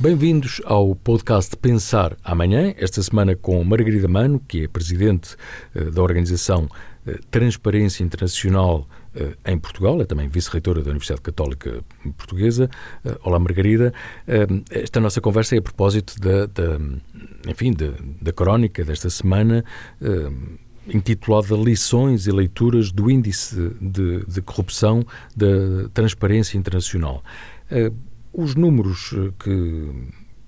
Bem-vindos ao podcast Pensar Amanhã, esta semana com Margarida Mano, que é presidente uh, da organização uh, Transparência Internacional uh, em Portugal, é também vice-reitora da Universidade Católica Portuguesa. olá, Margarida. esta nossa conversa é a propósito da, da enfim, da, da crónica desta semana intitulada Lições e Leituras do Índice de, de Corrupção da Transparência Internacional. Os números eh, que,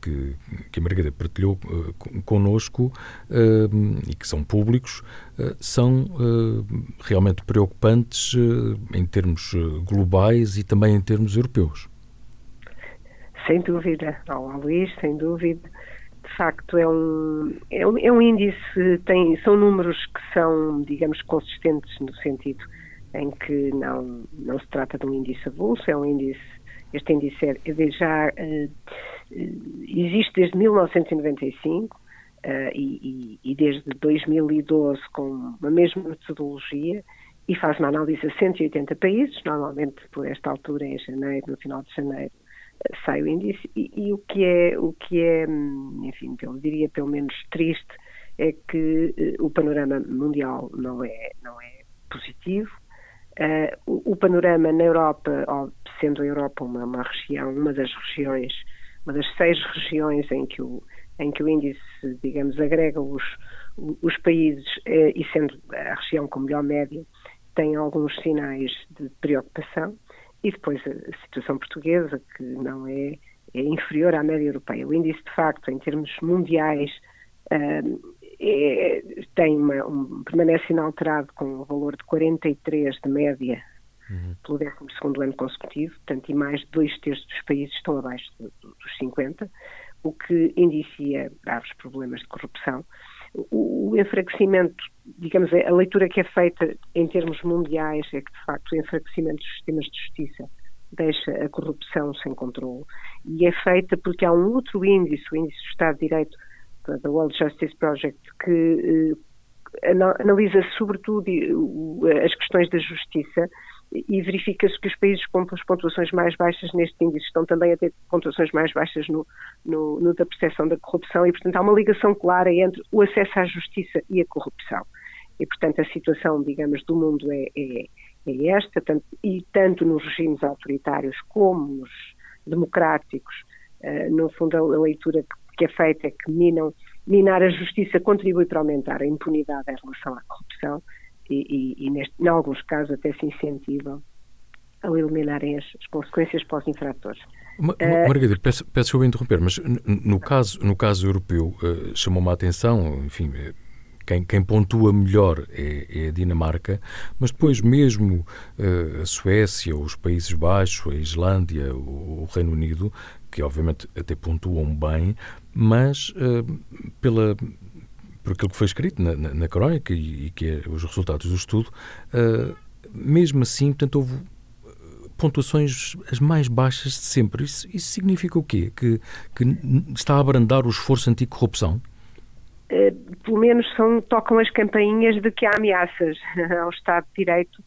que, que a Margarida partilhou uh, connosco uh, e que são públicos uh, são realmente preocupantes em termos globais e também em termos europeus. Sem dúvida, Olá Luís, sem dúvida. De facto, é um, é um, é um índice, tem, são números que são, digamos, consistentes no sentido em que não, não se trata de um índice avulso, é um índice este índice é, já uh, existe desde 1995 uh, e, e, desde 2012 com a mesma metodologia e faz uma análise a 180 países, normalmente por esta altura, em janeiro, no final de janeiro, sai o índice e, e, o que é, o que é, hum, enfim, eu diria pelo menos triste, é que o panorama mundial não é, não é positivo. Uh, o, o, panorama na Europa, sendo a Europa uma, uma região, uma das regiões, uma das seis regiões em que o, em que o índice, digamos, agrega os, os países eh, e sendo a região com melhor média, tem alguns sinais de preocupação e depois a situação portuguesa, que não é, é inferior à média europeia. O índice, de facto, em termos mundiais, eh, é, tem uma, um, permanece inalterado com um valor de 43 de média uhum. pelo 12 ano consecutivo, portanto, e mais de dois terços dos países estão abaixo dos 50, o que indicia graves problemas de corrupção. O, o enfraquecimento, digamos, a leitura que é feita em termos mundiais é que, de facto, o enfraquecimento dos sistemas de justiça deixa a corrupção sem controle e é feita porque há um outro índice, o índice do Estado de Direito da World Justice Project, que eh, analisa sobretudo as questões da justiça e verifica-se que os países com as pontuações mais baixas neste índice estão também a ter pontuações mais baixas no, no, no, da percepção da corrupção e, portanto, há uma ligação clara entre o acesso à justiça e a corrupção. E, portanto, a situação, digamos, do mundo é, é, é esta, tanto, e tanto nos regimes autoritários como nos democráticos, uh, no fundo, a, leitura que, que, é feita é que minam, minar a justiça contribui para aumentar a impunidade em relação à corrupção e, e, e neste, em alguns casos até se incentivam a eliminarem as, as consequências para os infratores. Ma uh, Margarida, peço, peço eu interromper, mas no caso, no caso europeu uh, chamou-me a atenção, enfim, eh, quem, quem, pontua melhor é, é, a Dinamarca, mas depois mesmo uh, a Suécia, os Países Baixos, a Islândia, o, o, Reino Unido, que obviamente até pontuam bem, mas uh, pela por aquilo que foi escrito na, na, na crónica e, e, que é os resultados do estudo, uh, mesmo assim, portanto, houve pontuações as mais baixas de sempre. Isso, isso significa o quê? Que, que está a abrandar o esforço anticorrupção? Uh, pelo menos são, tocam as campainhas de que há ameaças ao Estado de Direito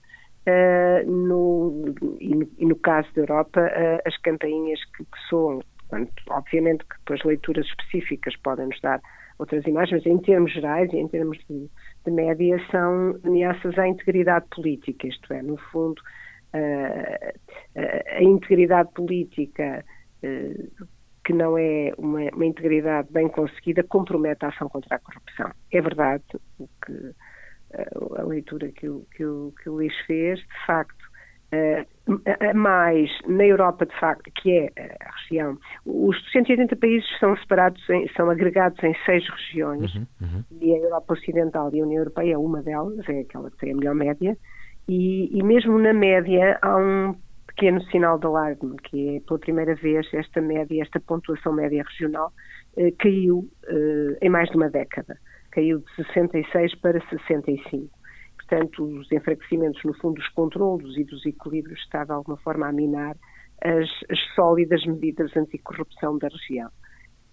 uh, no, e, no, e, no, caso da Europa, as campainhas que, que soam. Obviamente que depois leituras específicas podem nos dar outras imagens, mas em termos gerais e em termos de, de média, são ameaças à integridade política, isto é, no fundo, a integridade política, que não é uma, uma, integridade bem conseguida, compromete a ação contra a corrupção. É verdade o que uh, a leitura que o, que, o, que o Luís fez, de facto, uh, mais na Europa, de facto, que é a região. Os 180 países são separados, em, são agregados em seis regiões, uhum, uhum. e a Europa Ocidental e a União Europeia é uma delas, é aquela que tem a melhor média, e, e mesmo na média há um pequeno sinal de alarme, que é pela primeira vez esta média, esta pontuação média regional, eh, caiu eh, em mais de uma década. Caiu de 66 para 65 portanto, os enfraquecimentos, no fundo, dos controlos e dos equilíbrios está, de alguma forma, a minar as, as sólidas medidas anticorrupção da região.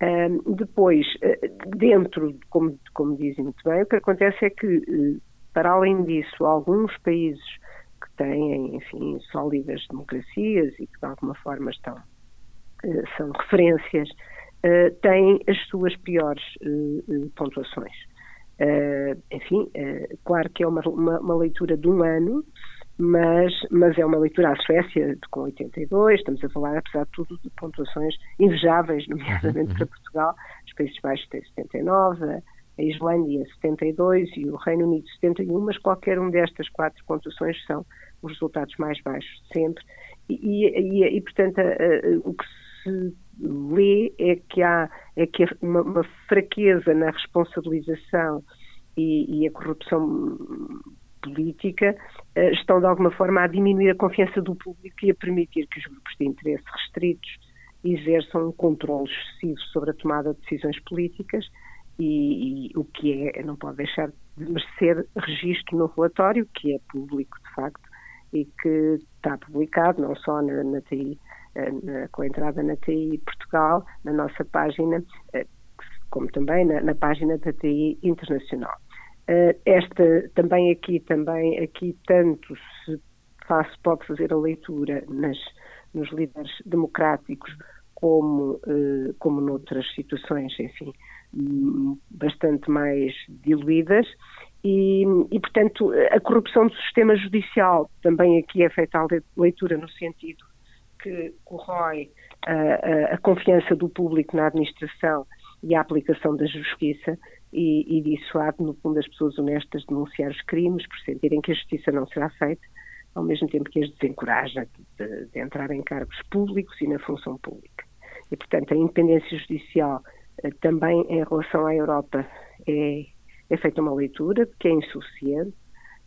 Um, depois, eh, dentro, como, como dizem muito bem, o que acontece é que, eh, para além disso, alguns países têm, enfim, sólidas democracias e que, de alguma forma, estão, eh, são referências uh, têm as suas piores uh, pontuações. enfim, claro que é uma, uma, uma, leitura de um ano, mas, mas é uma leitura à Suécia com 82, estamos a falar, apesar de tudo, de pontuações invejáveis, nomeadamente uhum. para Portugal, os Países Baixos têm 79, a Islândia 72 e o Reino Unido 71, mas qualquer um destas quatro pontuações são os resultados mais baixos sempre. E, e, e portanto, a, a, o que se lê é que há é que uma, uma fraqueza na responsabilização e, e, a corrupção política uh, estão de alguma forma a diminuir a confiança do público e a permitir que os grupos de interesse restritos exerçam um controle excessivo sobre a tomada de decisões políticas e, e, o que é, não pode deixar de merecer registro no relatório, que é público de facto e que está publicado não só na, na TI, eh, na, com a entrada na TI Portugal, na nossa página, eh, como também na, na página da TI Internacional. Eh, esta também aqui, também aqui tanto se faz, pode fazer a leitura nas, nos líderes democráticos como, como noutras situações, enfim, bastante mais diluídas e, e, portanto, a corrupção do sistema judicial também aqui é feita a leitura no sentido que corrói a, a, a confiança do público na administração e a aplicação da justiça e, e dissuade, no fundo, as pessoas honestas de denunciar os crimes por sentirem que a justiça não será feita, ao mesmo tempo que as desencoraja de, de entrar em cargos públicos e na função pública. E, portanto, a independência judicial eh, também em relação à Europa é, é feita uma leitura que é insuficiente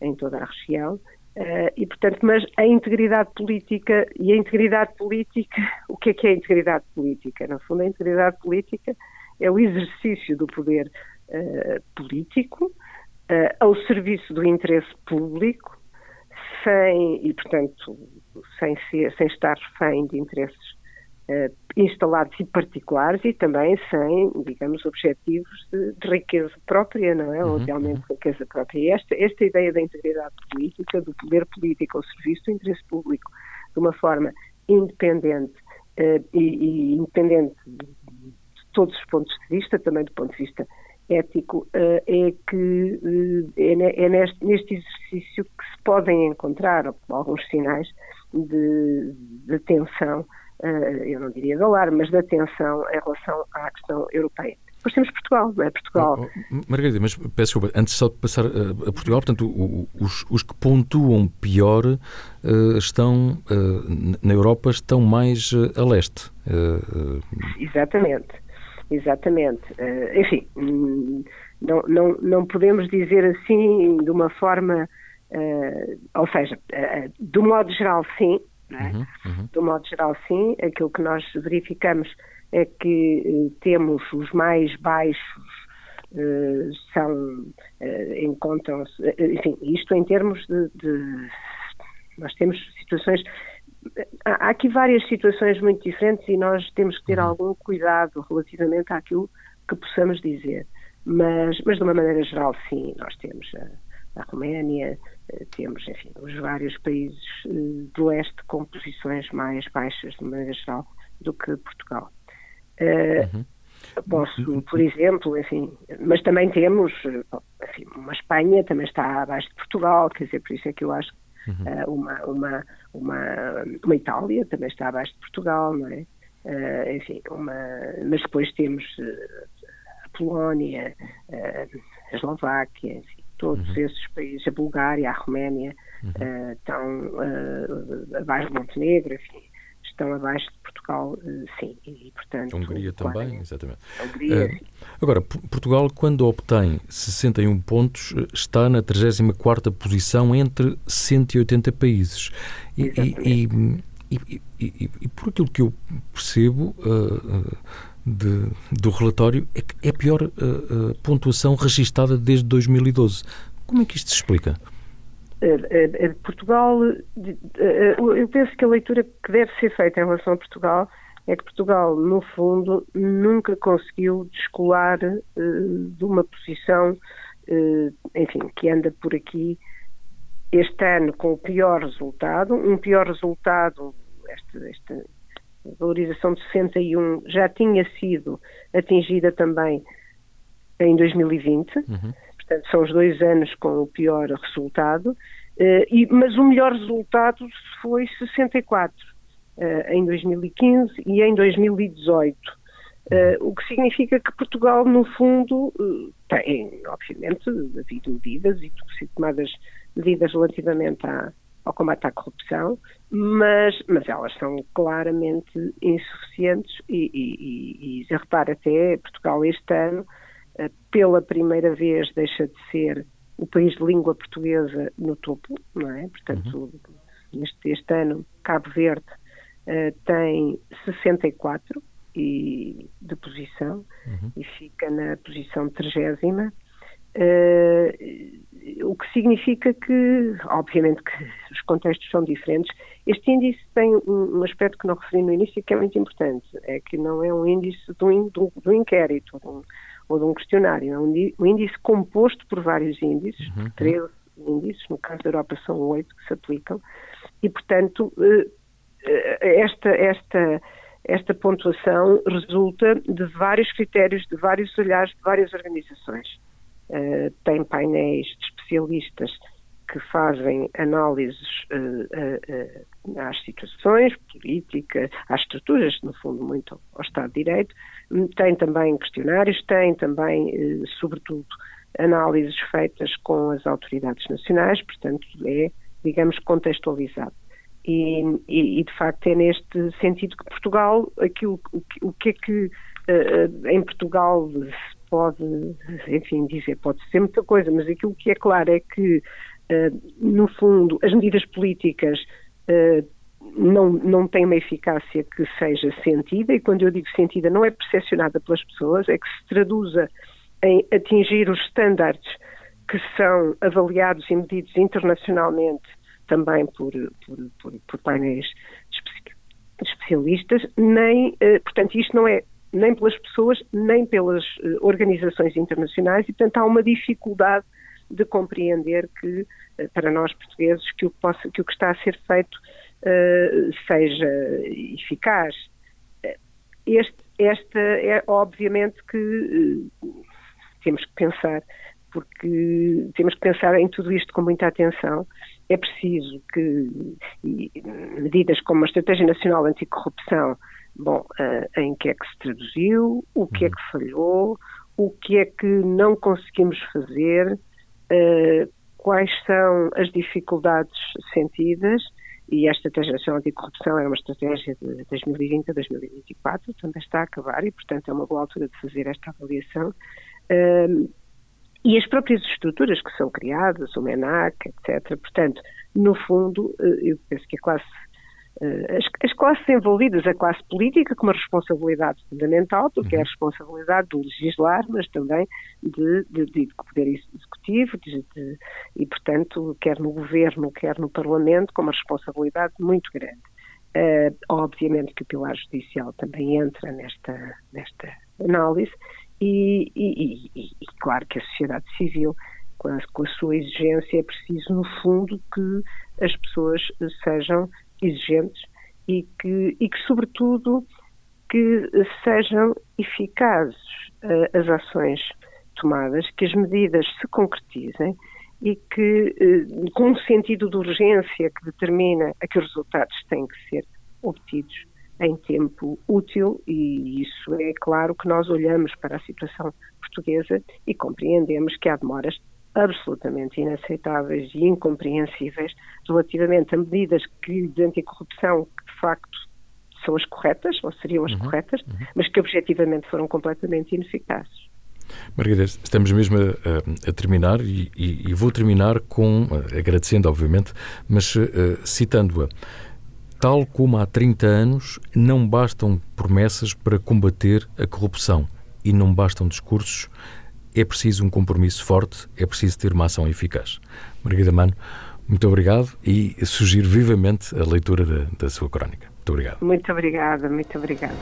em toda a região uh, e, portanto, mas a integridade política e a integridade política, o que é que é a integridade política? No fundo, a integridade política é o exercício do poder uh, político uh, ao serviço do interesse público sem, e, portanto, sem, ser, sem estar refém de interesses instalados e particulares e também sem, digamos, objetivos de, de riqueza própria, não é? Uhum, Ou realmente uhum. riqueza própria. E esta, esta ideia da integridade política, do poder político ao serviço do interesse público, de uma forma independente uh, e, e, independente de, de todos os pontos de vista, também do ponto de vista ético, uh, é que uh, é, é neste, neste, exercício que se podem encontrar alguns sinais de, de tensão eh, eu não diria de alarme, mas de atenção em relação à questão europeia. Depois temos Portugal, não é? Portugal. Oh, oh, Margarida, mas peço desculpa, antes só de passar a, a Portugal, portanto, o, os, os, que pontuam pior uh, estão, uh, na Europa, estão mais uh, a leste. Exatamente, exatamente. enfim, hum, não, não, não podemos dizer assim de uma forma, ou seja, do modo geral, sim, é? Uhum, uhum. Do modo geral, sim. Aquilo que nós verificamos é que eh, temos os mais baixos eh, são eh, encontram-se, enfim, isto em termos de, de, nós temos situações há aqui várias situações muito diferentes e nós temos que ter uhum. algum cuidado relativamente àquilo que possamos dizer. Mas, mas de uma maneira geral, sim, nós temos a, a Roménia, eh, temos, enfim, os vários países eh, do leste com posições mais baixas, de maneira geral, do que Portugal. Eh, uhum. Posso, por exemplo, enfim, mas também temos, enfim, uma Espanha também está abaixo de Portugal, quer dizer, por isso é que eu acho que uhum. uma, uma, uma, uma Itália também está abaixo de Portugal, não é? Uh, enfim, uma, mas depois temos a Polónia, a Eslováquia, enfim, todos uhum. esses países, a Bulgária, a Roménia, uhum. uh, estão uh, abaixo de Montenegro, enfim, estão abaixo de Portugal, uh, sim, e portanto... A Hungria também, exatamente. Hungria, agora, Portugal, quando obtém 61 pontos, está na 34ª posição entre 180 países. E, e, e, e, e, por aquilo que eu percebo de, do relatório é é a pior uh, uh, pontuação registada desde 2012. Como é que isto se explica? Uh, Portugal, eu penso que a leitura que deve ser feita em relação a Portugal é que Portugal, no fundo, nunca conseguiu descolar de uma posição, enfim, que anda por aqui este ano com o pior resultado, um pior resultado, este, este valorização de 61 já tinha sido atingida também em 2020, uhum. portanto são os dois anos com o pior resultado, uh, e, mas o melhor resultado foi 64 uh, em 2015 e em 2018. Uh, o que significa que Portugal, no fundo, tem, obviamente, havido medidas e tomadas medidas relativamente à, ao combate à corrupção, mas, mas elas são claramente insuficientes e, e, e, e repara até Portugal este ano, uh, pela primeira vez, deixa de ser o país de língua portuguesa no topo, não é? Portanto, uhum. este, este ano, Cabo Verde tem 64 e de posição uhum. e fica na posição trigésima. Uh, o que significa que, obviamente, que os contextos são diferentes. Este índice tem um, um, aspecto que não referi no início que é muito importante, é que não é um índice de um, de um inquérito ou de um, ou de um, questionário, é um, um, índice composto por vários índices, uhum. 13 índices, no caso da Europa são oito que se aplicam, e, portanto, uh, esta, esta esta pontuação resulta de vários critérios, de vários olhares, de várias organizações. Uh, tem painéis de especialistas que fazem análises uh, uh, às situações políticas, às estruturas, no fundo, muito ao Estado de Direito. Tem também questionários, tem também, sobretudo, análises feitas com as autoridades nacionais, portanto, é, digamos, contextualizado. E, e, e, de facto é neste sentido que Portugal, aquilo, o, que é que em Portugal pode, enfim, dizer, pode ser muita coisa, mas aquilo que é claro é que, uh, no fundo, as medidas políticas uh, não, não têm uma eficácia que seja sentida, e quando eu digo sentida, não é percepcionada pelas pessoas, é que se traduza em atingir os estándares que são avaliados e medidos internacionalmente também por, por, por, por painéis especialistas, nem, eh, portanto, isto não é nem pelas pessoas, nem pelas eh, organizações internacionais, e, portanto, há uma dificuldade de compreender que, eh, para nós portugueses, que o que, possa, que, o que está a ser feito uh, seja eficaz. Este, esta é, obviamente, que uh, temos que pensar, porque temos que pensar em tudo isto com muita atenção é preciso que medidas como a Estratégia Nacional Anticorrupção, bom, uh, em que é que se traduziu, o que é que falhou, o que é que não conseguimos fazer, uh, quais são as dificuldades sentidas, e a Estratégia Nacional Anticorrupção é uma estratégia de 2020 a 2024, também está a acabar e, portanto, é uma boa altura de fazer esta avaliação. Uh, e as próprias estruturas que são criadas, o MENAC, etc. Portanto, no fundo, eh, eu penso que classe, eh, as, as classes envolvidas, a classe política, com uma responsabilidade fundamental, porque é a uhum. responsabilidade de legislar, mas também de, de, de poder executivo, de, de, e, portanto, quer no governo, quer no Parlamento, com uma responsabilidade muito grande. Uh, obviamente que o pilar judicial também entra nesta, nesta análise e, e, e, e claro que a sociedade civil, com a sua exigência, é preciso, no fundo, que as pessoas sejam exigentes e que, e que sobretudo, que sejam eficazes uh, as ações tomadas, que as medidas se concretizem e que, uh, com um sentido de urgência que determina a que os resultados têm que ser obtidos em tempo útil e isso é claro que nós olhamos para a situação portuguesa e compreendemos que há demoras absolutamente inaceitáveis e incompreensíveis relativamente a medidas que, de anticorrupção que de facto são as corretas, ou seriam as uhum, corretas, uhum. mas que objetivamente foram completamente ineficazes. Margarida, estamos mesmo a, a terminar e, e, e, vou terminar com, agradecendo obviamente, mas uh, citando-a. Tal como há 30 anos, não bastam promessas para combater a corrupção e não bastam discursos. É preciso um compromisso forte, é preciso ter uma ação eficaz. Margarida Mano, muito obrigado e sugiro vivamente a leitura da, da sua crónica. Muito obrigado. Muito obrigada, muito obrigada.